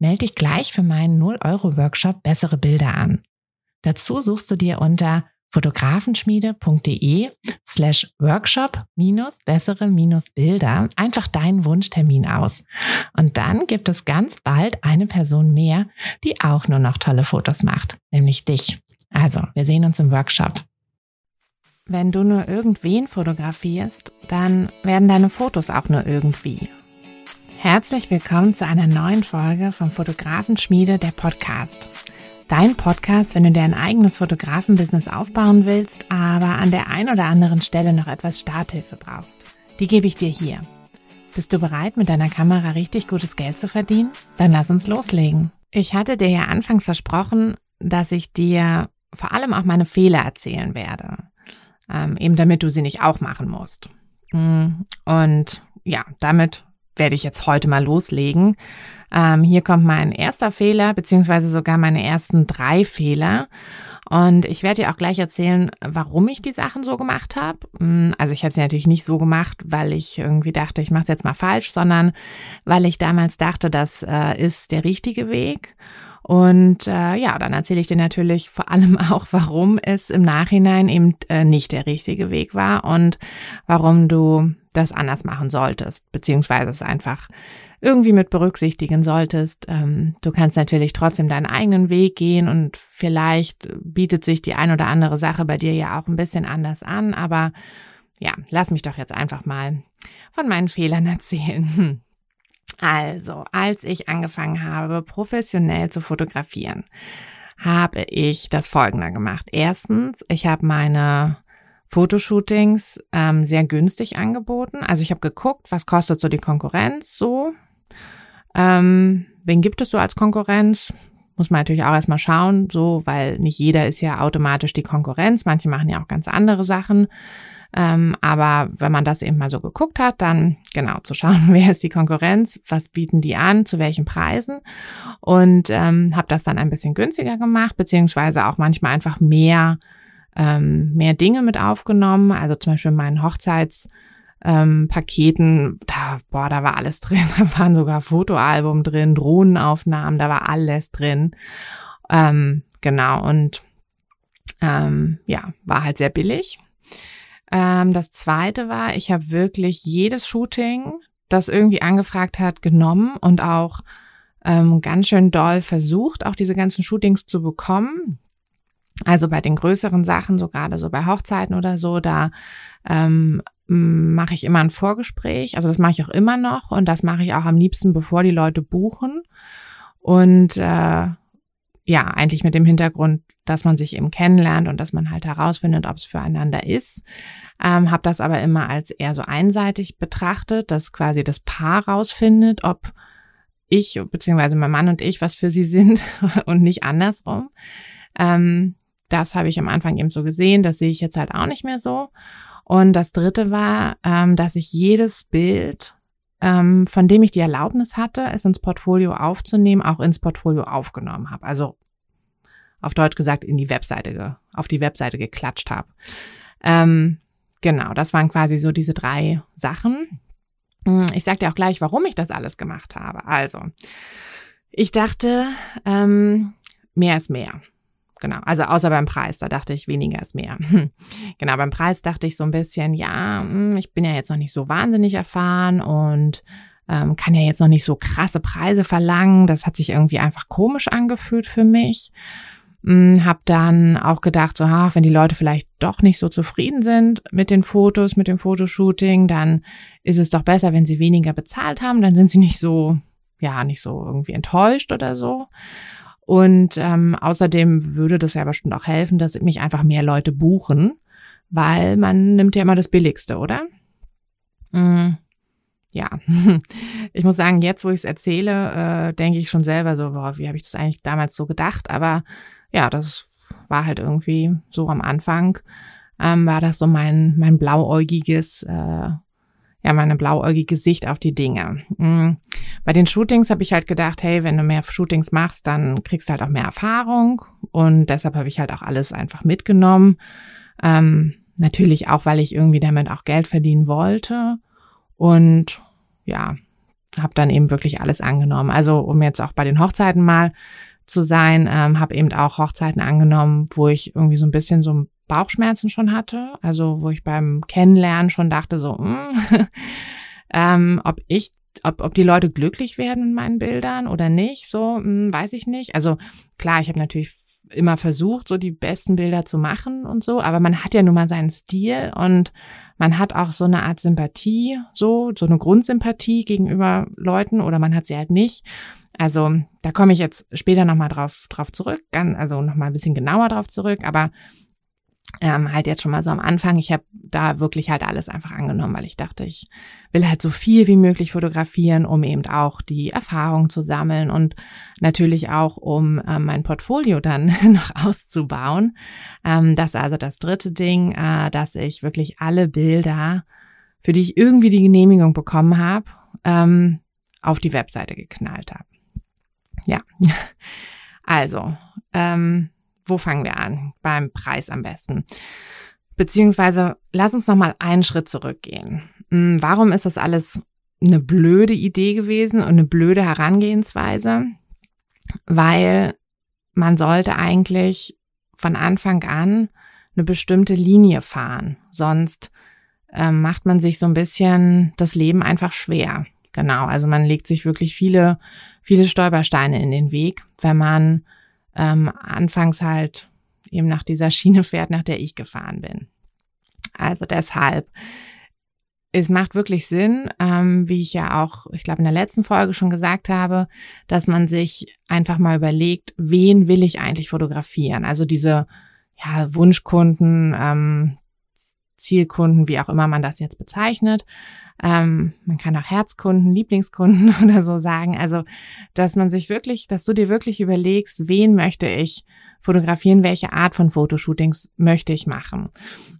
Melde dich gleich für meinen 0-Euro-Workshop Bessere Bilder an. Dazu suchst du dir unter fotografenschmiede.de slash workshop minus bessere minus Bilder einfach deinen Wunschtermin aus. Und dann gibt es ganz bald eine Person mehr, die auch nur noch tolle Fotos macht, nämlich dich. Also, wir sehen uns im Workshop. Wenn du nur irgendwen fotografierst, dann werden deine Fotos auch nur irgendwie. Herzlich willkommen zu einer neuen Folge vom Fotografenschmiede der Podcast. Dein Podcast, wenn du dir ein eigenes Fotografenbusiness aufbauen willst, aber an der ein oder anderen Stelle noch etwas Starthilfe brauchst. Die gebe ich dir hier. Bist du bereit, mit deiner Kamera richtig gutes Geld zu verdienen? Dann lass uns loslegen. Ich hatte dir ja anfangs versprochen, dass ich dir vor allem auch meine Fehler erzählen werde ähm, eben damit du sie nicht auch machen musst. Mm, und ja, damit werde ich jetzt heute mal loslegen. Ähm, hier kommt mein erster Fehler, beziehungsweise sogar meine ersten drei Fehler. Und ich werde dir auch gleich erzählen, warum ich die Sachen so gemacht habe. Mm, also ich habe sie natürlich nicht so gemacht, weil ich irgendwie dachte, ich mache es jetzt mal falsch, sondern weil ich damals dachte, das äh, ist der richtige Weg. Und äh, ja, dann erzähle ich dir natürlich vor allem auch, warum es im Nachhinein eben äh, nicht der richtige Weg war und warum du das anders machen solltest, beziehungsweise es einfach irgendwie mit berücksichtigen solltest. Ähm, du kannst natürlich trotzdem deinen eigenen Weg gehen und vielleicht bietet sich die ein oder andere Sache bei dir ja auch ein bisschen anders an, aber ja, lass mich doch jetzt einfach mal von meinen Fehlern erzählen. Also, als ich angefangen habe, professionell zu fotografieren, habe ich das Folgende gemacht. Erstens, ich habe meine Fotoshootings ähm, sehr günstig angeboten. Also ich habe geguckt, was kostet so die Konkurrenz so. Ähm, wen gibt es so als Konkurrenz? Muss man natürlich auch erstmal schauen, so, weil nicht jeder ist ja automatisch die Konkurrenz. Manche machen ja auch ganz andere Sachen. Ähm, aber wenn man das eben mal so geguckt hat, dann genau zu schauen, wer ist die Konkurrenz, was bieten die an, zu welchen Preisen und ähm, habe das dann ein bisschen günstiger gemacht, beziehungsweise auch manchmal einfach mehr, ähm, mehr Dinge mit aufgenommen. Also zum Beispiel meinen Hochzeits ähm, da, boah, da war alles drin. Da waren sogar Fotoalbum drin, Drohnenaufnahmen, da war alles drin. Ähm, genau, und ähm, ja, war halt sehr billig. Ähm, das zweite war, ich habe wirklich jedes Shooting, das irgendwie angefragt hat, genommen und auch ähm, ganz schön doll versucht, auch diese ganzen Shootings zu bekommen. Also bei den größeren Sachen, so gerade so bei Hochzeiten oder so, da ähm, mache ich immer ein Vorgespräch. Also das mache ich auch immer noch und das mache ich auch am liebsten, bevor die Leute buchen. Und äh, ja, eigentlich mit dem Hintergrund, dass man sich eben kennenlernt und dass man halt herausfindet, ob es füreinander ist. Ähm, habe das aber immer als eher so einseitig betrachtet, dass quasi das Paar rausfindet, ob ich beziehungsweise mein Mann und ich was für sie sind und nicht andersrum. Ähm, das habe ich am Anfang eben so gesehen, das sehe ich jetzt halt auch nicht mehr so. Und das Dritte war, ähm, dass ich jedes Bild ähm, von dem ich die Erlaubnis hatte, es ins Portfolio aufzunehmen, auch ins Portfolio aufgenommen habe. Also auf Deutsch gesagt in die Webseite, auf die Webseite geklatscht habe. Ähm, genau, das waren quasi so diese drei Sachen. Hm, ich sage dir auch gleich, warum ich das alles gemacht habe. Also, ich dachte, ähm, mehr ist mehr. Genau, also außer beim Preis, da dachte ich, weniger ist mehr. genau, beim Preis dachte ich so ein bisschen, ja, hm, ich bin ja jetzt noch nicht so wahnsinnig erfahren und ähm, kann ja jetzt noch nicht so krasse Preise verlangen. Das hat sich irgendwie einfach komisch angefühlt für mich. Hm, hab dann auch gedacht, so, ach, wenn die Leute vielleicht doch nicht so zufrieden sind mit den Fotos, mit dem Fotoshooting, dann ist es doch besser, wenn sie weniger bezahlt haben. Dann sind sie nicht so, ja, nicht so irgendwie enttäuscht oder so. Und ähm, außerdem würde das ja bestimmt auch helfen, dass mich einfach mehr Leute buchen, weil man nimmt ja immer das Billigste, oder? Mhm. ja, ich muss sagen, jetzt, wo ich es erzähle, äh, denke ich schon selber so, boah, wie habe ich das eigentlich damals so gedacht? Aber ja, das war halt irgendwie so am Anfang, ähm, war das so mein, mein blauäugiges, äh, ja, meine blauäugige Sicht auf die Dinge. Mhm. Bei den Shootings habe ich halt gedacht, hey, wenn du mehr Shootings machst, dann kriegst du halt auch mehr Erfahrung. Und deshalb habe ich halt auch alles einfach mitgenommen. Ähm, natürlich auch, weil ich irgendwie damit auch Geld verdienen wollte. Und ja, habe dann eben wirklich alles angenommen. Also um jetzt auch bei den Hochzeiten mal zu sein, ähm, habe eben auch Hochzeiten angenommen, wo ich irgendwie so ein bisschen so Bauchschmerzen schon hatte. Also wo ich beim Kennenlernen schon dachte so, mh, hm, ähm, ob ich ob, ob die Leute glücklich werden in meinen Bildern oder nicht, so mh, hm, weiß ich nicht. Also klar, ich habe natürlich immer versucht, so die besten Bilder zu machen und so, aber man hat ja nun mal seinen Stil und man hat auch so eine Art Sympathie, so, so eine Grundsympathie gegenüber Leuten oder man hat sie halt nicht. Also da komme ich jetzt später nochmal drauf, drauf zurück, also nochmal ein bisschen genauer drauf zurück, aber ähm, halt jetzt schon mal so am Anfang. Ich habe da wirklich halt alles einfach angenommen, weil ich dachte, ich will halt so viel wie möglich fotografieren, um eben auch die Erfahrung zu sammeln und natürlich auch, um ähm, mein Portfolio dann noch auszubauen. Ähm, das also das dritte Ding, äh, dass ich wirklich alle Bilder, für die ich irgendwie die Genehmigung bekommen habe, ähm, auf die Webseite geknallt habe. Ja, also ähm, wo fangen wir an? Beim Preis am besten. Beziehungsweise lass uns noch mal einen Schritt zurückgehen. Hm, warum ist das alles eine blöde Idee gewesen und eine blöde Herangehensweise? Weil man sollte eigentlich von Anfang an eine bestimmte Linie fahren. Sonst äh, macht man sich so ein bisschen das Leben einfach schwer. Genau, also man legt sich wirklich viele, viele Stolpersteine in den Weg, wenn man ähm, anfangs halt eben nach dieser Schiene fährt, nach der ich gefahren bin. Also deshalb, es macht wirklich Sinn, ähm, wie ich ja auch, ich glaube, in der letzten Folge schon gesagt habe, dass man sich einfach mal überlegt, wen will ich eigentlich fotografieren? Also diese ja, Wunschkunden, ähm, Zielkunden, wie auch immer man das jetzt bezeichnet. Ähm, man kann auch Herzkunden, Lieblingskunden oder so sagen. Also, dass man sich wirklich, dass du dir wirklich überlegst, wen möchte ich fotografieren, welche Art von Fotoshootings möchte ich machen.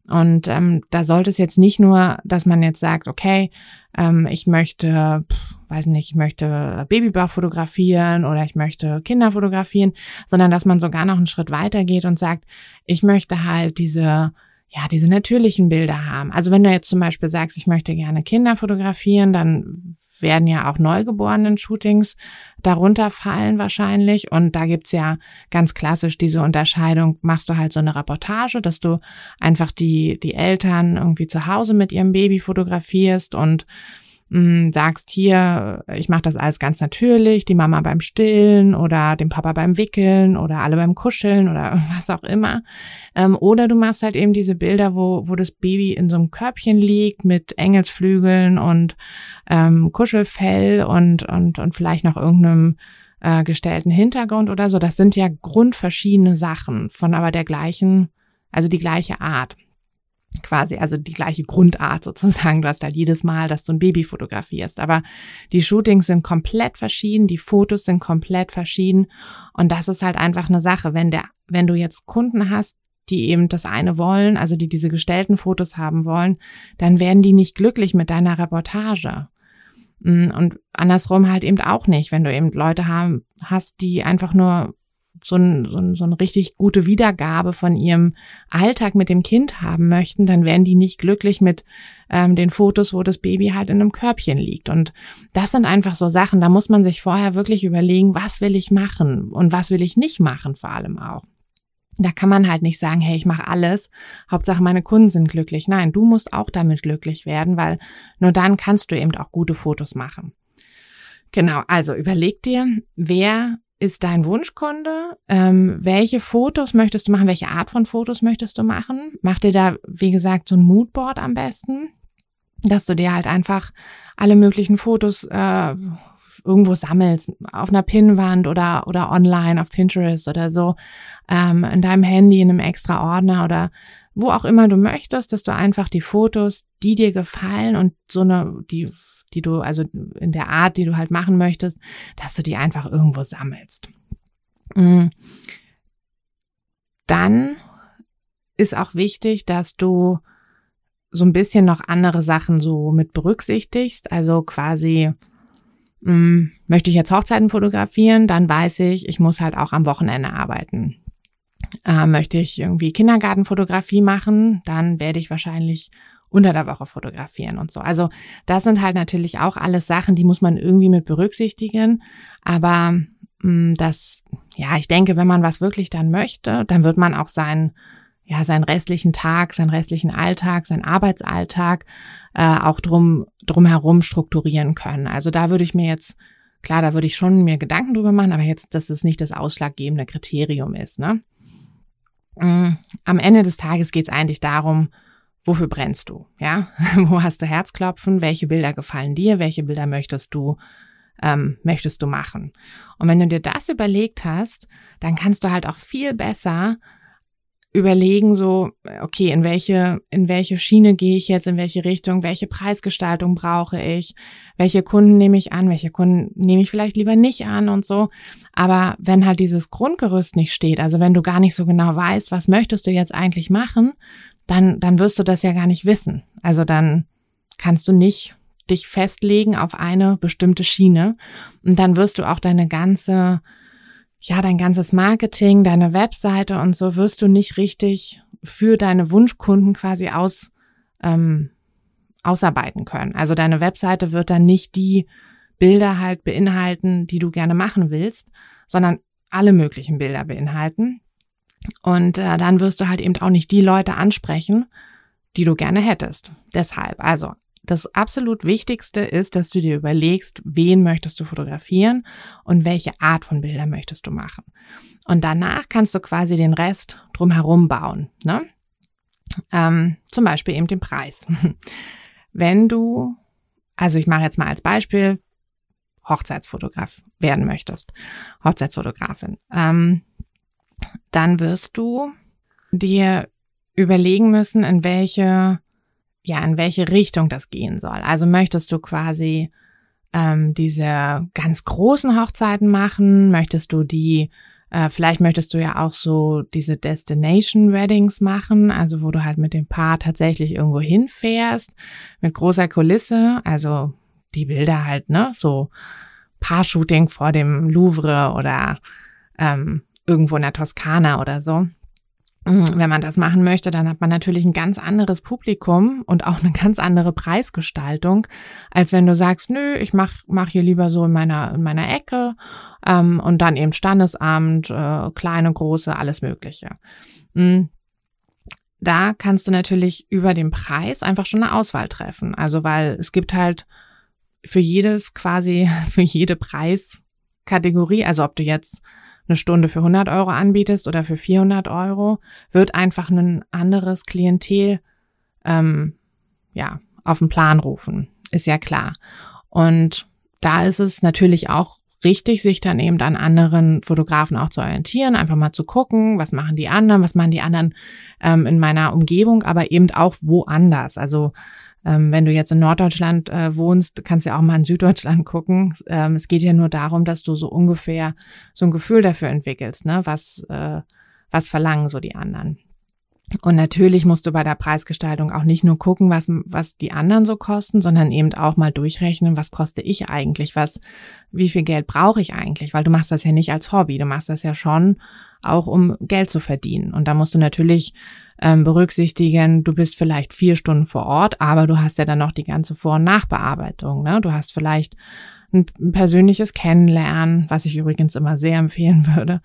Und ähm, da sollte es jetzt nicht nur, dass man jetzt sagt, okay, ähm, ich möchte, pff, weiß nicht, ich möchte Babybauch fotografieren oder ich möchte Kinder fotografieren, sondern dass man sogar noch einen Schritt weiter geht und sagt, ich möchte halt diese ja, diese natürlichen Bilder haben. Also wenn du jetzt zum Beispiel sagst, ich möchte gerne Kinder fotografieren, dann werden ja auch neugeborenen Shootings darunter fallen wahrscheinlich. Und da gibt's ja ganz klassisch diese Unterscheidung, machst du halt so eine Reportage, dass du einfach die, die Eltern irgendwie zu Hause mit ihrem Baby fotografierst und mh, sagst hier, ich mache das alles ganz natürlich, die Mama beim Stillen oder dem Papa beim Wickeln oder alle beim Kuscheln oder was auch immer. Ähm, oder du machst halt eben diese Bilder, wo, wo das Baby in so einem Körbchen liegt mit Engelsflügeln und ähm, Kuschelfell und, und, und vielleicht noch irgendeinem äh, gestellten Hintergrund oder so. Das sind ja grundverschiedene Sachen von aber der gleichen, also die gleiche Art quasi, also die gleiche Grundart sozusagen. Du hast halt jedes Mal, dass du ein Baby fotografierst. Aber die Shootings sind komplett verschieden, die Fotos sind komplett verschieden. Und das ist halt einfach eine Sache. Wenn der, wenn du jetzt Kunden hast, die eben das eine wollen, also die diese gestellten Fotos haben wollen, dann werden die nicht glücklich mit deiner Reportage. Mm, und andersrum halt eben auch nicht, wenn du eben Leute haben, hast, die einfach nur so, ein, so, ein, so eine richtig gute Wiedergabe von ihrem Alltag mit dem Kind haben möchten, dann werden die nicht glücklich mit ähm, den Fotos, wo das Baby halt in einem Körbchen liegt. Und das sind einfach so Sachen, da muss man sich vorher wirklich überlegen, was will ich machen und was will ich nicht machen vor allem auch. Da kann man halt nicht sagen, hey, ich mache alles, Hauptsache meine Kunden sind glücklich. Nein, du musst auch damit glücklich werden, weil nur dann kannst du eben auch gute Fotos machen. Genau, also überleg dir, wer ist dein Wunschkunde? Ähm, welche Fotos möchtest du machen? Welche Art von Fotos möchtest du machen? Mach dir da, wie gesagt, so ein Moodboard am besten, dass du dir halt einfach alle möglichen Fotos äh, irgendwo sammelst, auf einer Pinnwand oder, oder online auf Pinterest oder so, ähm, in deinem Handy, in einem extra Ordner oder wo auch immer du möchtest, dass du einfach die Fotos, die dir gefallen und so eine, die die du, also in der Art, die du halt machen möchtest, dass du die einfach irgendwo sammelst. Mm. Dann ist auch wichtig, dass du so ein bisschen noch andere Sachen so mit berücksichtigst. Also quasi, mh, mm, möchte ich jetzt Hochzeiten fotografieren, dann weiß ich, ich muss halt auch am Wochenende arbeiten. Äh, möchte ich irgendwie Kindergartenfotografie machen, dann werde ich wahrscheinlich unter der Woche fotografieren und so. Also das sind halt natürlich auch alles Sachen, die muss man irgendwie mit berücksichtigen. Aber mh, mm, das, ja, ich denke, wenn man was wirklich dann möchte, dann wird man auch sein ja, seinen restlichen Tag, seinen restlichen Alltag, seinen Arbeitsalltag äh, auch drum, drumherum strukturieren können. Also da würde ich mir jetzt, klar, da würde ich schon mir Gedanken drüber machen, aber jetzt, dass es nicht das ausschlaggebende Kriterium ist. Ne? Mm, am Ende des Tages geht es eigentlich darum, wofür brennst du? Ja, wo hast du Herzklopfen? Welche Bilder gefallen dir? Welche Bilder möchtest du ähm, möchtest du machen? Und wenn du dir das überlegt hast, dann kannst du halt auch viel besser überlegen, so, okay, in welche, in welche Schiene gehe ich jetzt, in welche Richtung, welche Preisgestaltung brauche ich, welche Kunden nehme ich an, welche Kunden nehme ich vielleicht lieber nicht an und so. Aber wenn halt dieses Grundgerüst nicht steht, also wenn du gar nicht so genau weißt, was möchtest du jetzt eigentlich machen, dann, dann wirst du das ja gar nicht wissen. Also dann kannst du nicht dich festlegen auf eine bestimmte Schiene und dann wirst du auch deine ganze ja, dein ganzes Marketing, deine Webseite und so wirst du nicht richtig für deine Wunschkunden quasi aus, ähm, ausarbeiten können. Also deine Webseite wird dann nicht die Bilder halt beinhalten, die du gerne machen willst, sondern alle möglichen Bilder beinhalten. Und äh, dann wirst du halt eben auch nicht die Leute ansprechen, die du gerne hättest. Deshalb, also das absolut Wichtigste ist, dass du dir überlegst, wen möchtest du fotografieren und welche Art von Bilder möchtest du machen. Und danach kannst du quasi den Rest drumherum bauen. Ne? Ähm, zum Beispiel eben den Preis. Wenn du, also ich mache jetzt mal als Beispiel, Hochzeitsfotograf werden möchtest, Hochzeitsfotografin, ähm, dann wirst du dir überlegen müssen, in welche ja, in welche Richtung das gehen soll. Also möchtest du quasi ähm, diese ganz großen Hochzeiten machen? Möchtest du die, äh, vielleicht möchtest du ja auch so diese Destination Weddings machen, also wo du halt mit dem Paar tatsächlich irgendwo hinfährst, mit großer Kulisse, also die Bilder halt, ne, so Paar-Shooting vor dem Louvre oder ähm, irgendwo in der Toskana oder so. Mhm, wenn man das machen möchte, dann hat man natürlich ein ganz anderes Publikum und auch eine ganz andere Preisgestaltung, als wenn du sagst, nö, ich mach, mach hier lieber so in meiner, in meiner Ecke ähm, und dann eben Standesamt, äh, kleine, große, alles Mögliche. Mhm. Da kannst du natürlich über den Preis einfach schon eine Auswahl treffen. Also weil es gibt halt für jedes quasi, für jede Preiskategorie, also ob du jetzt eine Stunde für 100 Euro anbietest oder für 400 Euro, wird einfach ein anderes Klientel ähm, ja auf den Plan rufen, ist ja klar. Und da ist es natürlich auch richtig, sich dann eben an anderen Fotografen auch zu orientieren, einfach mal zu gucken, was machen die anderen, was machen die anderen ähm, in meiner Umgebung, aber eben auch woanders. Also ähm, wenn du jetzt in Norddeutschland äh, wohnst, kannst du ja auch mal in Süddeutschland gucken. Ähm, es geht ja nur darum, dass du so ungefähr so ein Gefühl dafür entwickelst, ne? Was, äh, was verlangen so die anderen. Und natürlich musst du bei der Preisgestaltung auch nicht nur gucken, was, was die anderen so kosten, sondern eben auch mal durchrechnen, was koste ich eigentlich, was, wie viel Geld brauche ich eigentlich, weil du machst das ja nicht als Hobby, du machst das ja schon auch um Geld zu verdienen. Und da musst du natürlich ähm, berücksichtigen, du bist vielleicht vier Stunden vor Ort, aber du hast ja dann noch die ganze Vor- und Nachbearbeitung. Ne? Du hast vielleicht ein, persönliches Kennenlernen, was ich übrigens immer sehr empfehlen würde.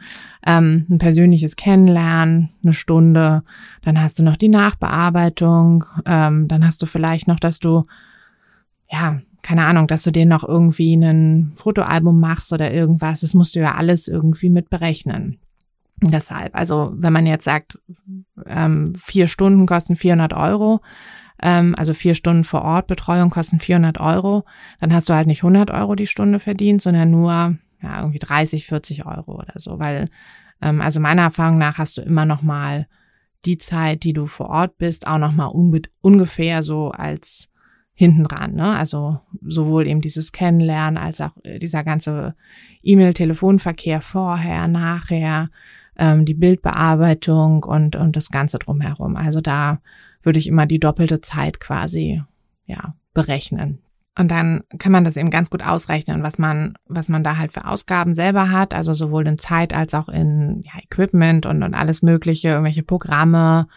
Ähm, ein persönliches Kennenlernen, eine Stunde, dann hast du noch die Nachbearbeitung, ähm, dann hast du vielleicht noch, dass du, ja, keine Ahnung, dass du dir noch irgendwie ein Fotoalbum machst oder irgendwas. Das musst du ja alles irgendwie mit berechnen. Deshalb, also wenn man jetzt sagt, ähm, vier Stunden kosten 400 Euro, ähm, also vier Stunden vor Ort Betreuung kosten 400 Euro, dann hast du halt nicht 100 Euro die Stunde verdient, sondern nur ja, irgendwie 30, 40 Euro oder so, weil ähm, also meiner Erfahrung nach hast du immer noch mal die Zeit, die du vor Ort bist, auch noch mal ungefähr so als hinten dran. Ne? Also sowohl eben dieses Kennenlernen als auch äh, dieser ganze E-Mail-Telefonverkehr vorher, nachher, ähm, die Bildbearbeitung und, und das Ganze drumherum. Also da würde ich immer die doppelte Zeit quasi ja, berechnen. Und dann kann man das eben ganz gut ausrechnen, was man, was man da halt für Ausgaben selber hat, also sowohl in Zeit als auch in ja, Equipment und, und alles Mögliche, irgendwelche Programme,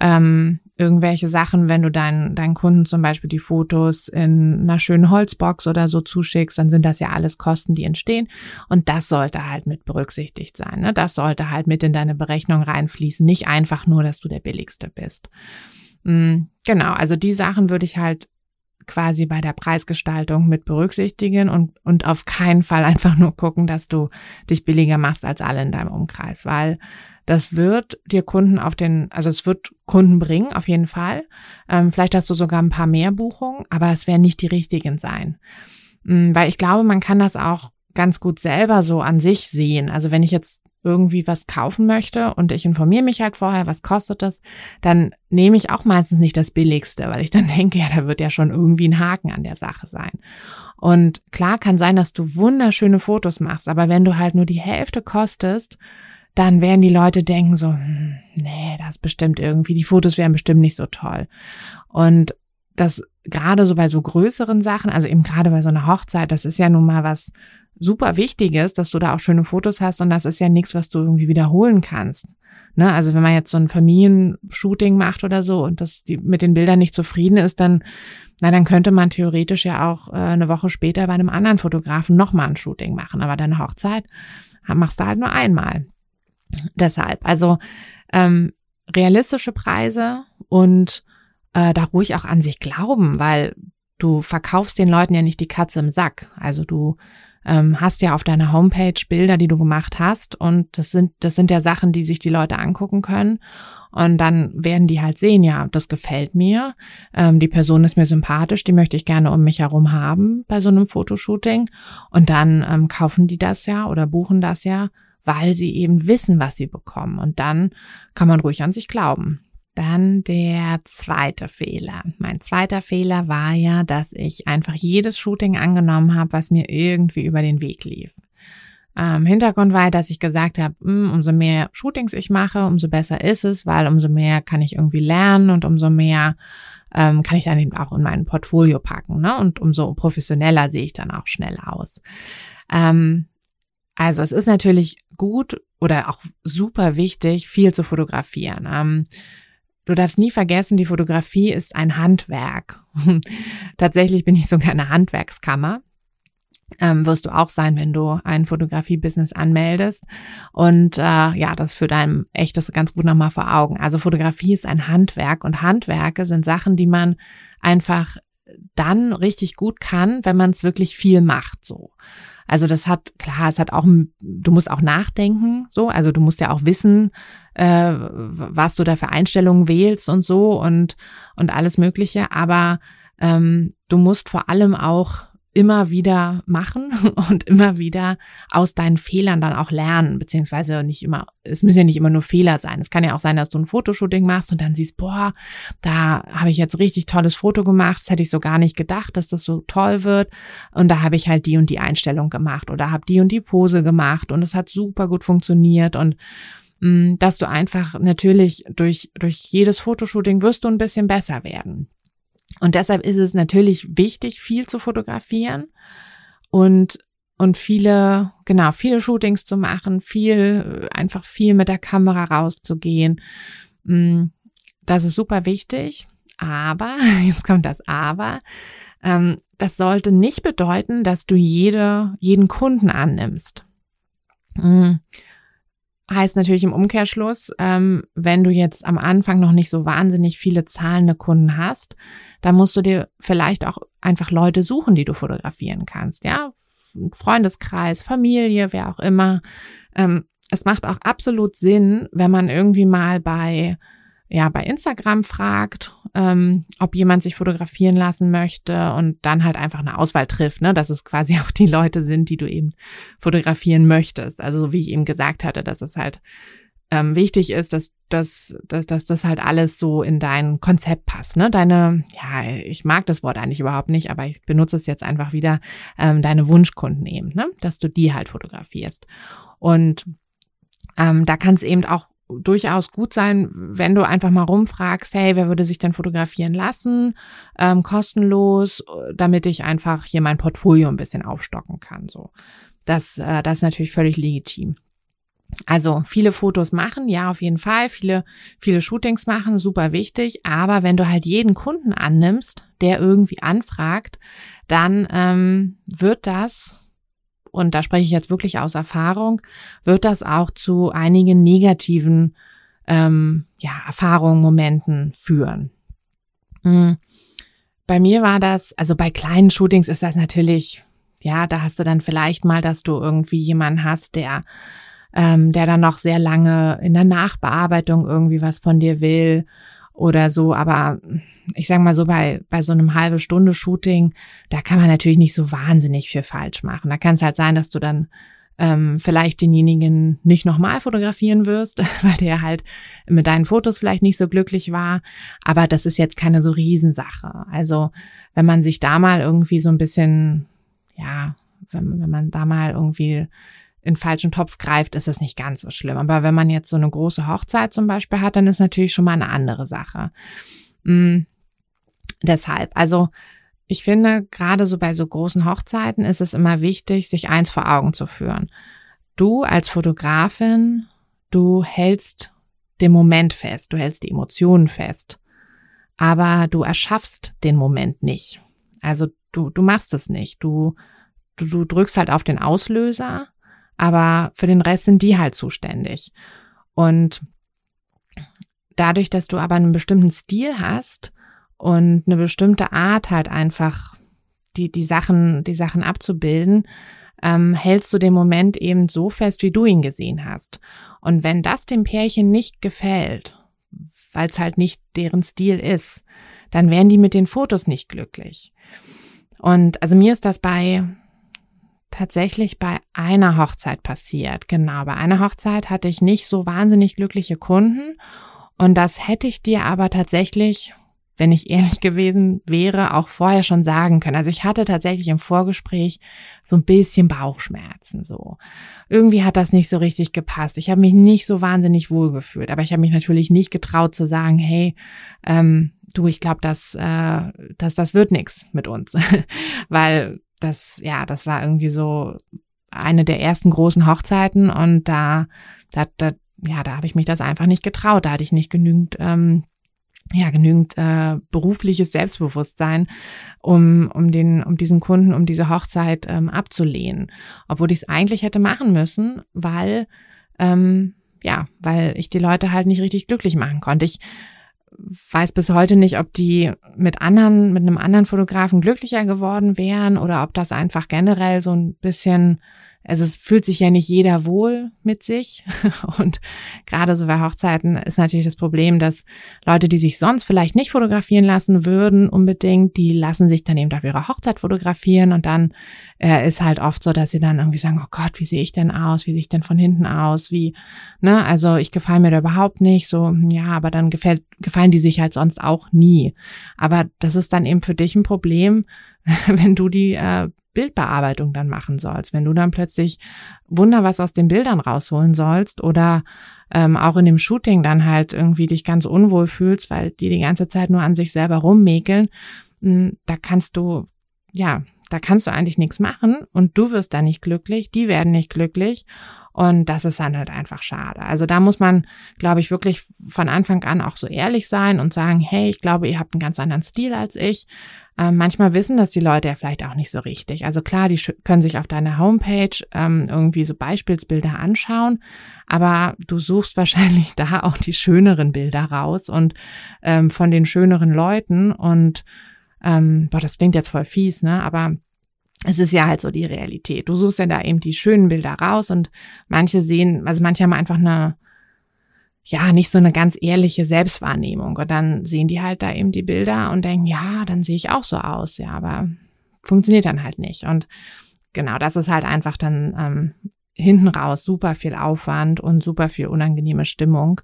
ähm, irgendwelche Sachen, wenn du deinen, deinen Kunden zum Beispiel die Fotos in einer schönen Holzbox oder so zuschickst, dann sind das ja alles Kosten, die entstehen. Und das sollte halt mit berücksichtigt sein. Ne? Das sollte halt mit in deine Berechnung reinfließen. Nicht einfach nur, dass du der Billigste bist. Mhm, genau, also die Sachen würde ich halt quasi bei der Preisgestaltung mit berücksichtigen und, und auf keinen Fall einfach nur gucken, dass du dich billiger machst als alle in deinem Umkreis, weil das wird dir Kunden auf den, also es wird Kunden bringen, auf jeden Fall. Ähm, vielleicht hast du sogar ein paar mehr Buchungen, aber es werden nicht die richtigen sein. Mhm, weil ich glaube, man kann das auch ganz gut selber so an sich sehen. Also wenn ich jetzt irgendwie was kaufen möchte und ich informiere mich halt vorher, was kostet das, dann nehme ich auch meistens nicht das Billigste, weil ich dann denke, ja, da wird ja schon irgendwie ein Haken an der Sache sein. Und klar kann sein, dass du wunderschöne Fotos machst, aber wenn du halt nur die Hälfte kostest, dann werden die Leute denken so, hm, nee, das bestimmt irgendwie, die Fotos wären bestimmt nicht so toll. Und das gerade so bei so größeren Sachen, also eben gerade bei so einer Hochzeit, das ist ja nun mal was super Wichtiges, dass du da auch schöne Fotos hast und das ist ja nichts, was du irgendwie wiederholen kannst. Ne? Also wenn man jetzt so ein Familienshooting macht oder so und das die mit den Bildern nicht zufrieden ist, dann na, dann könnte man theoretisch ja auch äh, eine Woche später bei einem anderen Fotografen nochmal ein Shooting machen. Aber deine Hochzeit machst du halt nur einmal. Deshalb, also ähm, realistische Preise und äh, da ruhig auch an sich glauben, weil du verkaufst den Leuten ja nicht die Katze im Sack. Also du ähm, hast ja auf deiner Homepage Bilder, die du gemacht hast und das sind, das sind ja Sachen, die sich die Leute angucken können. Und dann werden die halt sehen, ja, das gefällt mir, ähm, die Person ist mir sympathisch, die möchte ich gerne um mich herum haben bei so einem Fotoshooting. Und dann ähm, kaufen die das ja oder buchen das ja, weil sie eben wissen, was sie bekommen. Und dann kann man ruhig an sich glauben. Dann der zweite Fehler. Mein zweiter Fehler war ja, dass ich einfach jedes Shooting angenommen habe, was mir irgendwie über den Weg lief. Ähm, Hintergrund war, dass ich gesagt habe, hm, umso mehr Shootings ich mache, umso besser ist es, weil umso mehr kann ich irgendwie lernen und umso mehr ähm, kann ich dann eben auch in mein Portfolio packen. Ne? Und umso professioneller sehe ich dann auch schnell aus. Ähm, also es ist natürlich gut oder auch super wichtig, viel zu fotografieren. Ähm, Du darfst nie vergessen, die Fotografie ist ein Handwerk. Tatsächlich bin ich sogar eine Handwerkskammer. Ähm, wirst du auch sein, wenn du ein Fotografie-Business anmeldest. Und äh, ja, das führt einem echt das ganz gut nochmal vor Augen. Also Fotografie ist ein Handwerk und Handwerke sind Sachen, die man einfach dann richtig gut kann, wenn man es wirklich viel macht. So. Also das hat, klar, es hat auch, du musst auch nachdenken, so, also du musst ja auch wissen, äh, was du da für Einstellungen wählst und so und, und alles Mögliche, aber ähm, du musst vor allem auch immer wieder machen und immer wieder aus deinen Fehlern dann auch lernen, beziehungsweise nicht immer, es müssen ja nicht immer nur Fehler sein. Es kann ja auch sein, dass du ein Fotoshooting machst und dann siehst, boah, da habe ich jetzt richtig tolles Foto gemacht, das hätte ich so gar nicht gedacht, dass das so toll wird und da habe ich halt die und die Einstellung gemacht oder habe die und die Pose gemacht und es hat super gut funktioniert und mh, mm, dass du einfach natürlich durch, durch jedes Fotoshooting wirst du ein bisschen besser werden. Und deshalb ist es natürlich wichtig, viel zu fotografieren und und viele, genau, viele Shootings zu machen, viel, einfach viel mit der Kamera rauszugehen. Mm, das ist super wichtig. Aber, jetzt kommt das Aber, ähm, das sollte nicht bedeuten, dass du jede, jeden Kunden annimmst. Mm, Heißt natürlich im Umkehrschluss, ähm, wenn du jetzt am Anfang noch nicht so wahnsinnig viele zahlende Kunden hast, dann musst du dir vielleicht auch einfach Leute suchen, die du fotografieren kannst. Ja, Freundeskreis, Familie, wer auch immer. Ähm, es macht auch absolut Sinn, wenn man irgendwie mal bei ja bei Instagram fragt, ähm, ob jemand sich fotografieren lassen möchte und dann halt einfach eine Auswahl trifft, ne, dass es quasi auch die Leute sind, die du eben fotografieren möchtest. Also so wie ich eben gesagt hatte, dass es halt ähm, wichtig ist, dass dass, dass, dass das halt alles so in dein Konzept passt. Ne? Deine, ja, ich mag das Wort eigentlich überhaupt nicht, aber ich benutze es jetzt einfach wieder, ähm, deine Wunschkunden eben, ne? dass du die halt fotografierst. Und ähm, da kann es eben auch durchaus gut sein, wenn du einfach mal rumfragst, hey, wer würde sich denn fotografieren lassen, ähm, kostenlos, damit ich einfach hier mein Portfolio ein bisschen aufstocken kann. So, das, äh, das ist natürlich völlig legitim. Also viele Fotos machen, ja, auf jeden Fall. Viele, viele Shootings machen, super wichtig. Aber wenn du halt jeden Kunden annimmst, der irgendwie anfragt, dann ähm, wird das, und da spreche ich jetzt wirklich aus Erfahrung, wird das auch zu einigen negativen ähm, ja, Erfahrungen, Momenten führen. Mhm. Bei mir war das, also bei kleinen Shootings ist das natürlich, ja, da hast du dann vielleicht mal, dass du irgendwie jemanden hast, der ähm, der dann noch sehr lange in der Nachbearbeitung irgendwie was von dir will oder so. Aber ich sag mal so, bei, bei so einem halbe Stunde Shooting, da kann man natürlich nicht so wahnsinnig viel falsch machen. Da kann es halt sein, dass du dann ähm, vielleicht denjenigen nicht nochmal fotografieren wirst, weil der halt mit deinen Fotos vielleicht nicht so glücklich war. Aber das ist jetzt keine so Riesensache. Also wenn man sich da mal irgendwie so ein bisschen, ja, wenn, wenn man da mal irgendwie in falschen Topf greift, ist das nicht ganz so schlimm. Aber wenn man jetzt so eine große Hochzeit zum Beispiel hat, dann ist natürlich schon mal eine andere Sache. Mhm. Deshalb, also ich finde, gerade so bei so großen Hochzeiten ist es immer wichtig, sich eins vor Augen zu führen. Du als Fotografin, du hältst den Moment fest, du hältst die Emotionen fest, aber du erschaffst den Moment nicht. Also du, du machst es nicht. Du, du, du drückst halt auf den Auslöser aber für den Rest sind die halt zuständig. Und dadurch, dass du aber einen bestimmten Stil hast und eine bestimmte Art halt einfach die, die Sachen, die Sachen abzubilden, ähm, hältst du den Moment eben so fest, wie du ihn gesehen hast. Und wenn das dem Pärchen nicht gefällt, weil es halt nicht deren Stil ist, dann werden die mit den Fotos nicht glücklich. Und also mir ist das bei tatsächlich bei einer Hochzeit passiert. Genau, bei einer Hochzeit hatte ich nicht so wahnsinnig glückliche Kunden und das hätte ich dir aber tatsächlich, wenn ich ehrlich gewesen wäre, auch vorher schon sagen können. Also ich hatte tatsächlich im Vorgespräch so ein bisschen Bauchschmerzen so. Irgendwie hat das nicht so richtig gepasst. Ich habe mich nicht so wahnsinnig wohl gefühlt, aber ich habe mich natürlich nicht getraut zu sagen, hey, ähm, du, ich glaube, dass, äh, dass das wird nix mit uns, weil das, ja, das war irgendwie so eine der ersten großen Hochzeiten und da, da, da ja, da habe ich mich das einfach nicht getraut. Da hatte ich nicht genügend, ähm, ja, genügend äh, berufliches Selbstbewusstsein, um, um den, um diesen Kunden, um diese Hochzeit ähm, abzulehnen. Obwohl ich es eigentlich hätte machen müssen, weil, ähm, ja, weil ich die Leute halt nicht richtig glücklich machen konnte. Ich weiß bis heute nicht, ob die mit anderen, mit einem anderen Fotografen glücklicher geworden wären oder ob das einfach generell so ein bisschen also es fühlt sich ja nicht jeder wohl mit sich. Und gerade so bei Hochzeiten ist natürlich das Problem, dass Leute, die sich sonst vielleicht nicht fotografieren lassen würden, unbedingt, die lassen sich dann eben auf ihre Hochzeit fotografieren. Und dann äh, ist halt oft so, dass sie dann irgendwie sagen, oh Gott, wie sehe ich denn aus? Wie sehe ich denn von hinten aus? Wie, ne, also ich gefalle mir da überhaupt nicht. So, ja, aber dann gefällt, gefallen die sich halt sonst auch nie. Aber das ist dann eben für dich ein Problem, wenn du die äh, Bildbearbeitung dann machen sollst, wenn du dann plötzlich Wunder was aus den Bildern rausholen sollst oder ähm, auch in dem Shooting dann halt irgendwie dich ganz unwohl fühlst, weil die die ganze Zeit nur an sich selber rummäkeln, hm, da kannst du, ja, da kannst du eigentlich nichts machen und du wirst da nicht glücklich, die werden nicht glücklich und das ist dann halt einfach schade. Also da muss man, glaube ich, wirklich von Anfang an auch so ehrlich sein und sagen, hey, ich glaube, ihr habt einen ganz anderen Stil als ich. Ähm, manchmal wissen das die Leute ja vielleicht auch nicht so richtig. Also klar, die können sich auf deiner Homepage ähm, irgendwie so Beispielsbilder anschauen, aber du suchst wahrscheinlich da auch die schöneren Bilder raus und ähm, von den schöneren Leuten und ähm, boah, das klingt jetzt voll fies, ne? Aber es ist ja halt so die Realität. Du suchst ja da eben die schönen Bilder raus und manche sehen, also manche haben einfach eine ja, nicht so eine ganz ehrliche Selbstwahrnehmung. Und dann sehen die halt da eben die Bilder und denken, ja, dann sehe ich auch so aus, ja, aber funktioniert dann halt nicht. Und genau, das ist halt einfach dann ähm, hinten raus super viel Aufwand und super viel unangenehme Stimmung.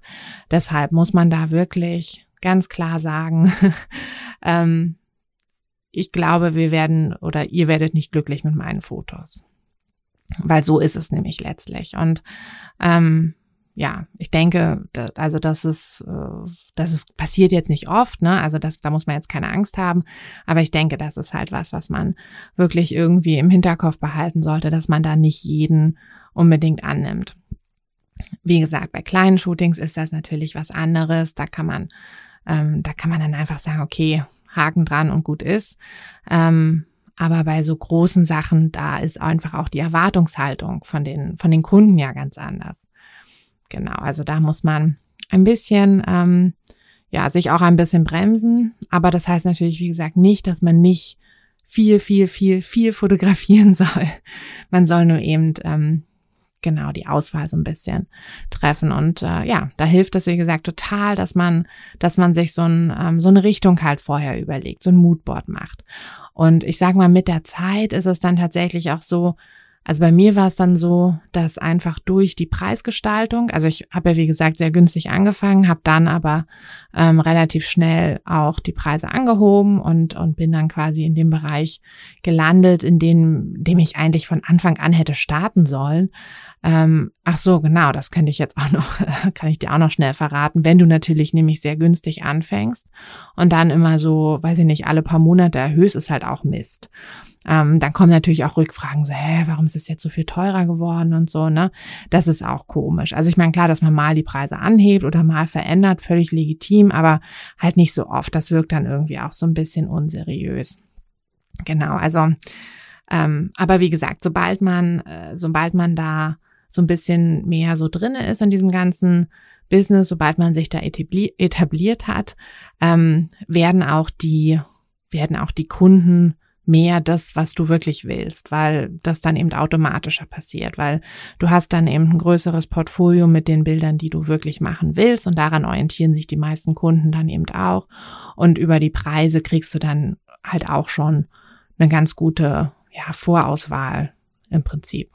Deshalb muss man da wirklich ganz klar sagen, ähm, ich glaube, wir werden oder ihr werdet nicht glücklich mit meinen Fotos. Weil so ist es nämlich letztlich. Und ähm, ja, ich denke, also das ist, äh, das ist passiert jetzt nicht oft, ne? Also das, da muss man jetzt keine Angst haben. Aber ich denke, das ist halt was, was man wirklich irgendwie im Hinterkopf behalten sollte, dass man da nicht jeden unbedingt annimmt. Wie gesagt, bei kleinen Shootings ist das natürlich was anderes. Da kann man, ähm, da kann man dann einfach sagen, okay, Haken dran und gut ist. Ähm, aber bei so großen Sachen, da ist einfach auch die Erwartungshaltung von den, von den Kunden ja ganz anders. Genau, also da muss man ein bisschen, ähm, ja, sich auch ein bisschen bremsen. Aber das heißt natürlich, wie gesagt, nicht, dass man nicht viel, viel, viel, viel fotografieren soll. Man soll nur eben ähm, genau die Auswahl so ein bisschen treffen. Und äh, ja, da hilft es, wie gesagt, total, dass man, dass man sich so, ein, ähm, so eine Richtung halt vorher überlegt, so ein Moodboard macht. Und ich sag mal, mit der Zeit ist es dann tatsächlich auch so, also bei mir war es dann so, dass einfach durch die Preisgestaltung, also ich habe ja wie gesagt sehr günstig angefangen, habe dann aber ähm, relativ schnell auch die Preise angehoben und und bin dann quasi in dem Bereich gelandet, in dem, dem ich eigentlich von Anfang an hätte starten sollen. Ähm, ach so, genau, das könnte ich jetzt auch noch, kann ich dir auch noch schnell verraten. Wenn du natürlich nämlich sehr günstig anfängst und dann immer so, weiß ich nicht, alle paar Monate erhöhst, ist halt auch Mist. Ähm, dann kommen natürlich auch Rückfragen, so, hä, warum ist es jetzt so viel teurer geworden und so, ne? Das ist auch komisch. Also ich meine, klar, dass man mal die Preise anhebt oder mal verändert, völlig legitim, aber halt nicht so oft. Das wirkt dann irgendwie auch so ein bisschen unseriös. Genau, also, ähm, aber wie gesagt, sobald man, äh, sobald man da so ein bisschen mehr so drinne ist in diesem ganzen Business, sobald man sich da etabliert hat, ähm, werden auch die, werden auch die Kunden mehr das, was du wirklich willst, weil das dann eben automatischer passiert, weil du hast dann eben ein größeres Portfolio mit den Bildern, die du wirklich machen willst und daran orientieren sich die meisten Kunden dann eben auch und über die Preise kriegst du dann halt auch schon eine ganz gute ja, Vorauswahl im Prinzip.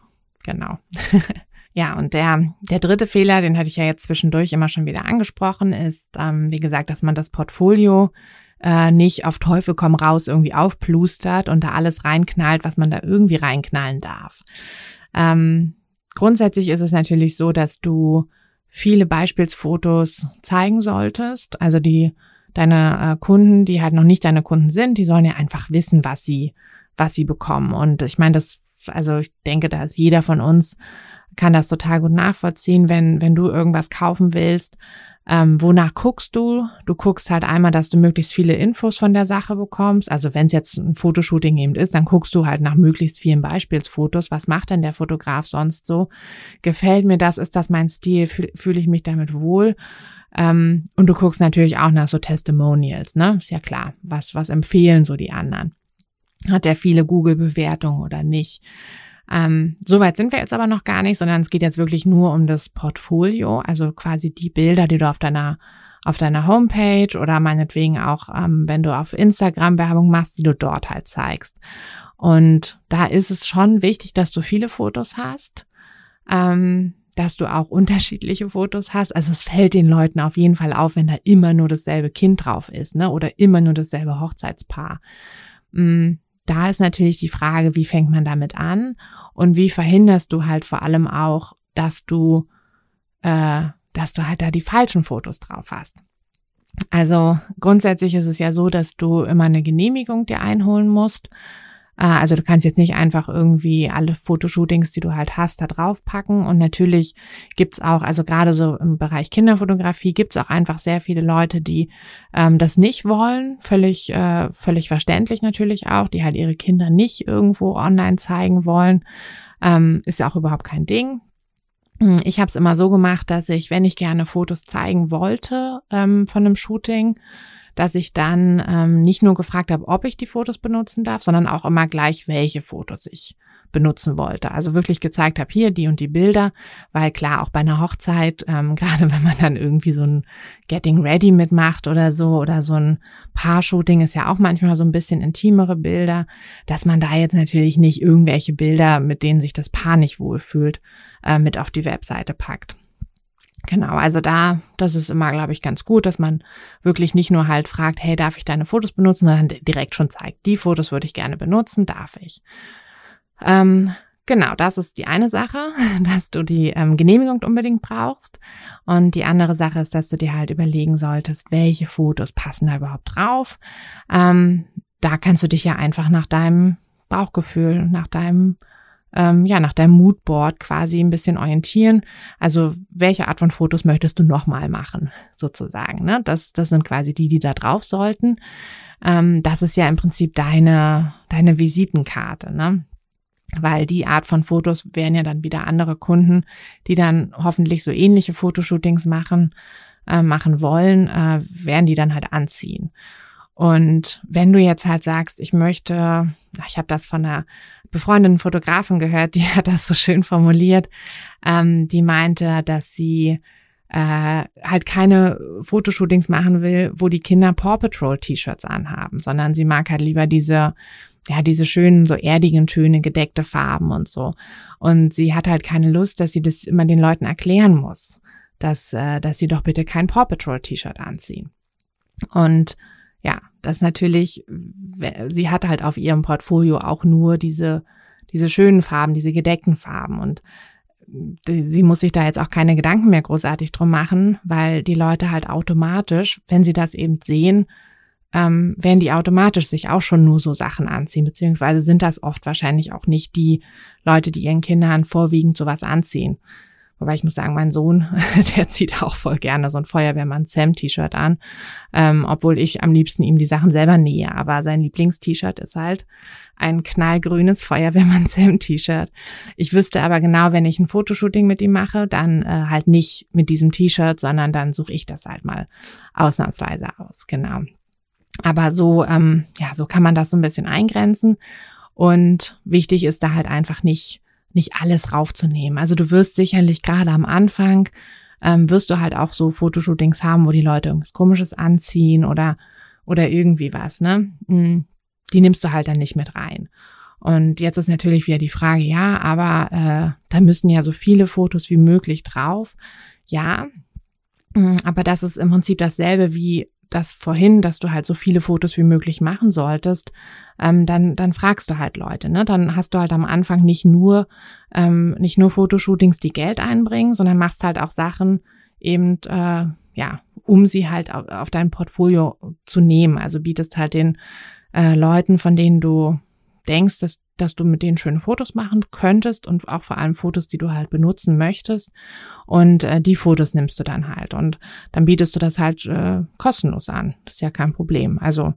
Genau. ja, und der, der dritte Fehler, den hatte ich ja jetzt zwischendurch immer schon wieder angesprochen, ist, ähm, wie gesagt, dass man das Portfolio äh, nicht auf Teufel komm raus irgendwie aufplustert und da alles reinknallt, was man da irgendwie reinknallen darf. Ähm, grundsätzlich ist es natürlich so, dass du viele Beispielsfotos zeigen solltest. Also die deine äh, Kunden, die halt noch nicht deine Kunden sind, die sollen ja einfach wissen, was sie was sie bekommen. Und ich meine, das, also ich denke, da ist jeder von uns kann das total gut nachvollziehen, wenn, wenn du irgendwas kaufen willst. Ähm, wonach guckst du? Du guckst halt einmal, dass du möglichst viele Infos von der Sache bekommst. Also wenn es jetzt ein Fotoshooting eben ist, dann guckst du halt nach möglichst vielen Beispielsfotos. Was macht denn der Fotograf sonst so? Gefällt mir das? Ist das mein Stil? Fühle ich mich damit wohl? Ähm, und du guckst natürlich auch nach so Testimonials, ne? Ist ja klar. Was, was empfehlen so die anderen? Hat er viele Google-Bewertungen oder nicht? Ähm, Soweit sind wir jetzt aber noch gar nicht, sondern es geht jetzt wirklich nur um das Portfolio, also quasi die Bilder, die du auf deiner auf deiner Homepage oder meinetwegen auch, ähm, wenn du auf Instagram Werbung machst, die du dort halt zeigst. Und da ist es schon wichtig, dass du viele Fotos hast, ähm, dass du auch unterschiedliche Fotos hast. Also es fällt den Leuten auf jeden Fall auf, wenn da immer nur dasselbe Kind drauf ist, ne? Oder immer nur dasselbe Hochzeitspaar. Mm, da ist natürlich die Frage, wie fängt man damit an und wie verhinderst du halt vor allem auch, dass du, äh, dass du halt da die falschen Fotos drauf hast. Also grundsätzlich ist es ja so, dass du immer eine Genehmigung dir einholen musst. Äh, also du kannst jetzt nicht einfach irgendwie alle Fotoshootings, die du halt hast, da drauf packen. Und natürlich gibt's auch, also gerade so im Bereich Kinderfotografie gibt's auch einfach sehr viele Leute, die ähm, das nicht wollen. Völlig, äh, völlig verständlich natürlich auch, die halt ihre Kinder nicht irgendwo online zeigen wollen. Ähm, ist ja auch überhaupt kein Ding. Hm, ich habe es immer so gemacht, dass ich, wenn ich gerne Fotos zeigen wollte ähm, von einem Shooting, dass ich dann ähm, nicht nur gefragt habe, ob ich die Fotos benutzen darf, sondern auch immer gleich, welche Fotos ich benutzen wollte. Also wirklich gezeigt habe, hier die und die Bilder, weil klar, auch bei einer Hochzeit, ähm, gerade wenn man dann irgendwie so ein Getting Ready mitmacht oder so oder so ein Paar-Shooting ist ja auch manchmal so ein bisschen intimere Bilder, dass man da jetzt natürlich nicht irgendwelche Bilder, mit denen sich das Paar nicht wohlfühlt, äh, mit auf die Webseite packt. Genau, also da, das ist immer, glaube ich, ganz gut, dass man wirklich nicht nur halt fragt, hey, darf ich deine Fotos benutzen, sondern direkt schon zeigt, die Fotos würde ich gerne benutzen, darf ich. Ähm, genau, das ist die eine Sache, dass du die ähm, Genehmigung unbedingt brauchst. Und die andere Sache ist, dass du dir halt überlegen solltest, welche Fotos passen da überhaupt drauf. Ähm, da kannst du dich ja einfach nach deinem Bauchgefühl, nach deinem ähm, ja, nach deinem Moodboard quasi ein bisschen orientieren. Also welche Art von Fotos möchtest du nochmal machen, sozusagen. Ne? Das, das sind quasi die, die da drauf sollten. Ähm, das ist ja im Prinzip deine, deine Visitenkarte. Ne? weil die Art von Fotos wären ja dann wieder andere Kunden, die dann hoffentlich so ähnliche Fotoshootings machen, äh, machen wollen, äh, werden die dann halt anziehen. Und wenn du jetzt halt sagst, ich möchte, ich habe das von einer befreundeten Fotografin gehört, die hat das so schön formuliert, ähm, die meinte, dass sie äh, halt keine Fotoshootings machen will, wo die Kinder Paw Patrol T-Shirts anhaben, sondern sie mag halt lieber diese ja, diese schönen, so erdigen Töne, gedeckte Farben und so. Und sie hat halt keine Lust, dass sie das immer den Leuten erklären muss, dass, äh, dass sie doch bitte kein Paw Patrol T-Shirt anziehen. Und ja, das natürlich, sie hat halt auf ihrem Portfolio auch nur diese, diese schönen Farben, diese gedeckten Farben und sie muss sich da jetzt auch keine Gedanken mehr großartig drum machen, weil die Leute halt automatisch, wenn sie das eben sehen, ähm, werden die automatisch sich auch schon nur so Sachen anziehen, beziehungsweise sind das oft wahrscheinlich auch nicht die Leute, die ihren Kindern vorwiegend sowas anziehen. Wobei ich muss sagen, mein Sohn, der zieht auch voll gerne so ein Feuerwehrmann-Sam-T-Shirt an, ähm, obwohl ich am liebsten ihm die Sachen selber nähe. Aber sein Lieblings-T-Shirt ist halt ein knallgrünes Feuerwehrmann-Sam-T-Shirt. Ich wüsste aber genau, wenn ich ein Fotoshooting mit ihm mache, dann äh, halt nicht mit diesem T-Shirt, sondern dann suche ich das halt mal ausnahmsweise aus. Genau. Aber so, ähm, ja, so kann man das so ein bisschen eingrenzen. Und wichtig ist da halt einfach nicht nicht alles raufzunehmen. Also du wirst sicherlich gerade am Anfang, ähm, wirst du halt auch so Fotoshootings haben, wo die Leute irgendwas Komisches anziehen oder, oder irgendwie was, ne? Hm, die nimmst du halt dann nicht mit rein. Und jetzt ist natürlich wieder die Frage, ja, aber äh, da müssen ja so viele Fotos wie möglich drauf. Ja, hm, aber das ist im Prinzip dasselbe wie das vorhin, dass du halt so viele Fotos wie möglich machen solltest, ähm, dann, dann fragst du halt Leute. Ne? Dann hast du halt am Anfang nicht nur, ähm, nicht nur Fotoshootings, die Geld einbringen, sondern machst halt auch Sachen eben, äh, ja, um sie halt auf, auf dein Portfolio zu nehmen. Also bietest halt den äh, Leuten, von denen du denkst, dass, dass du mit denen schöne Fotos machen könntest und auch vor allem Fotos, die du halt benutzen möchtest. Und äh, die Fotos nimmst du dann halt und dann bietest du das halt äh, kostenlos an. Das ist ja kein Problem. Also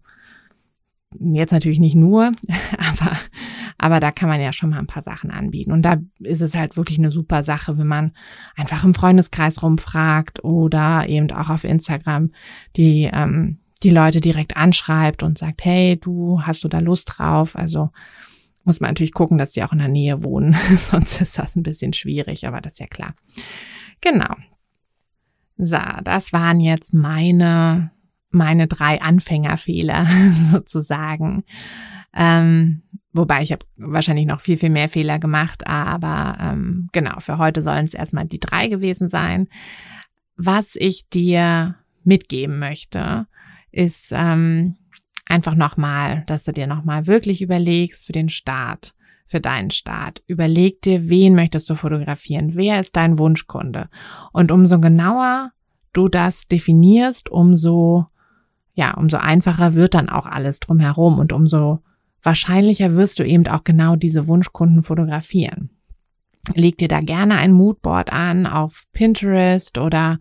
jetzt natürlich nicht nur, aber, aber da kann man ja schon mal ein paar Sachen anbieten. Und da ist es halt wirklich eine super Sache, wenn man einfach im Freundeskreis rumfragt oder eben auch auf Instagram die, ähm, die Leute direkt anschreibt und sagt, hey, du hast du da Lust drauf? Also muss man natürlich gucken, dass die auch in der Nähe wohnen, sonst ist das ein bisschen schwierig, aber das ist ja klar. Genau. So, das waren jetzt meine, meine drei Anfängerfehler sozusagen. Ähm, wobei ich habe wahrscheinlich noch viel, viel mehr Fehler gemacht, aber ähm, genau, für heute sollen es erstmal die drei gewesen sein. Was ich dir mitgeben möchte, ist ähm, einfach nochmal, dass du dir nochmal wirklich überlegst für den Start, für deinen Start. Überleg dir, wen möchtest du fotografieren? Wer ist dein Wunschkunde? Und umso genauer du das definierst, umso, ja, umso einfacher wird dann auch alles drumherum und umso wahrscheinlicher wirst du eben auch genau diese Wunschkunden fotografieren. Leg dir da gerne ein Moodboard an auf Pinterest oder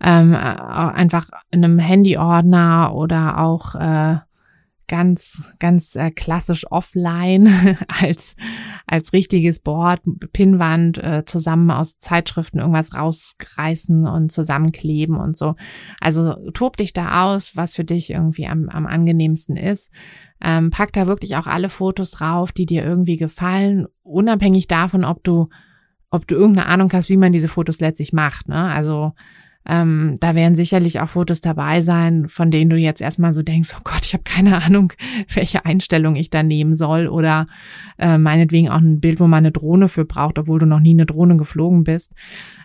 ähm, einfach in einem Handyordner oder auch äh, ganz, ganz äh, klassisch offline als, als richtiges Board, Pinnwand, äh, zusammen aus Zeitschriften irgendwas rausreißen und zusammenkleben und so. Also tob dich da aus, was für dich irgendwie am, am angenehmsten ist. Ähm, pack da wirklich auch alle Fotos drauf, die dir irgendwie gefallen, unabhängig davon, ob du, ob du irgendeine Ahnung hast, wie man diese Fotos letztlich macht. Ne? Also ähm, da werden sicherlich auch Fotos dabei sein, von denen du jetzt erstmal so denkst, oh Gott, ich habe keine Ahnung, welche Einstellung ich da nehmen soll. Oder äh, meinetwegen auch ein Bild, wo man eine Drohne für braucht, obwohl du noch nie eine Drohne geflogen bist.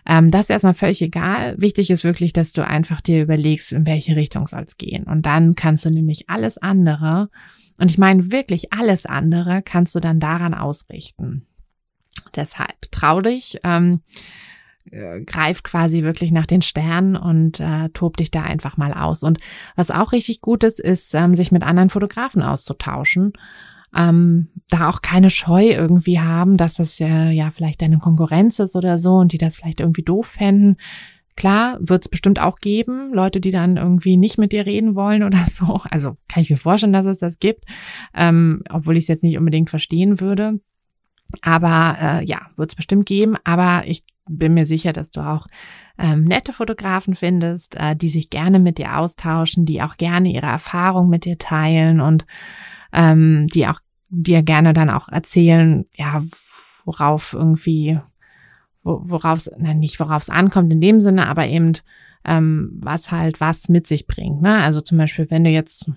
Ähm, das ist erstmal völlig egal. Wichtig ist wirklich, dass du einfach dir überlegst, in welche Richtung soll es gehen. Und dann kannst du nämlich alles andere, und ich meine wirklich alles andere, kannst du dann daran ausrichten. Deshalb trau dich. Ähm, äh, greif quasi wirklich nach den Sternen und äh, tob dich da einfach mal aus. Und was auch richtig gut ist, ist, ähm, sich mit anderen Fotografen auszutauschen. Ähm, da auch keine Scheu irgendwie haben, dass das äh, ja vielleicht deine Konkurrenz ist oder so und die das vielleicht irgendwie doof fänden. Klar, wird es bestimmt auch geben, Leute, die dann irgendwie nicht mit dir reden wollen oder so. Also kann ich mir vorstellen, dass es das gibt, ähm, obwohl ich es jetzt nicht unbedingt verstehen würde. Aber äh, ja, wird es bestimmt geben. Aber ich bin mir sicher, dass du auch ähm, nette Fotografen findest, äh, die sich gerne mit dir austauschen, die auch gerne ihre Erfahrung mit dir teilen und ähm, die auch dir gerne dann auch erzählen, ja, worauf irgendwie, worauf es, nicht worauf es ankommt in dem Sinne, aber eben ähm, was halt was mit sich bringt. Ne? Also zum Beispiel, wenn du jetzt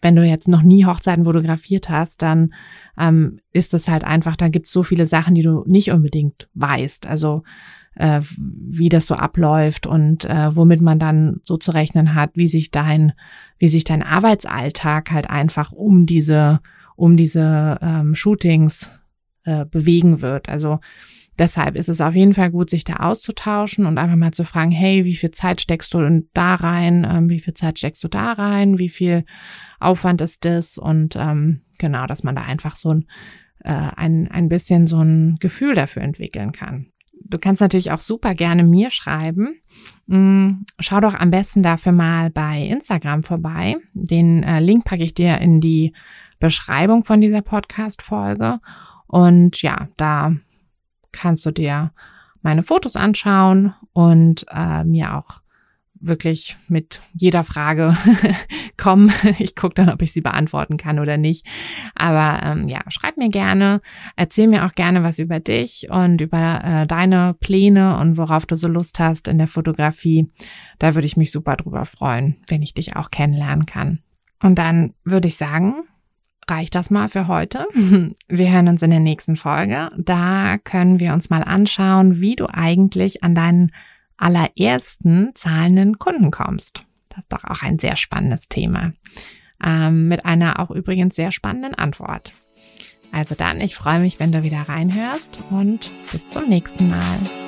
wenn du jetzt noch nie Hochzeiten fotografiert hast, dann ähm, ist es halt einfach, da gibt es so viele Sachen, die du nicht unbedingt weißt. Also äh, wie das so abläuft und äh, womit man dann so zu rechnen hat, wie sich dein, wie sich dein Arbeitsalltag halt einfach um diese, um diese ähm, Shootings äh, bewegen wird. Also deshalb ist es auf jeden Fall gut, sich da auszutauschen und einfach mal zu fragen, hey, wie viel Zeit steckst du da rein? Ähm, wie viel Zeit steckst du da rein? Wie viel Aufwand ist das? Und ähm, genau, dass man da einfach so ein, äh, ein, ein bisschen so ein Gefühl dafür entwickeln kann. Du kannst natürlich auch super gerne mir schreiben. Mm, schau doch am besten dafür mal bei Instagram vorbei. Den äh, Link packe ich dir in die Beschreibung von dieser Podcast-Folge. Und ja, da kannst du dir meine Fotos anschauen und äh, mir auch wirklich mit jeder Frage kommen. Ich gucke dann, ob ich sie beantworten kann oder nicht. Aber ähm, ja, schreib mir gerne, erzähl mir auch gerne was über dich und über äh, deine Pläne und worauf du so Lust hast in der Fotografie. Da würde ich mich super drüber freuen, wenn ich dich auch kennenlernen kann. Und dann würde ich sagen, reicht das mal für heute. Wir hören uns in der nächsten Folge. Da können wir uns mal anschauen, wie du eigentlich an deinen allerersten zahlenden Kunden kommst. Das ist doch auch ein sehr spannendes Thema. Ähm, mit einer auch übrigens sehr spannenden Antwort. Also dann, ich freue mich, wenn du wieder reinhörst und bis zum nächsten Mal.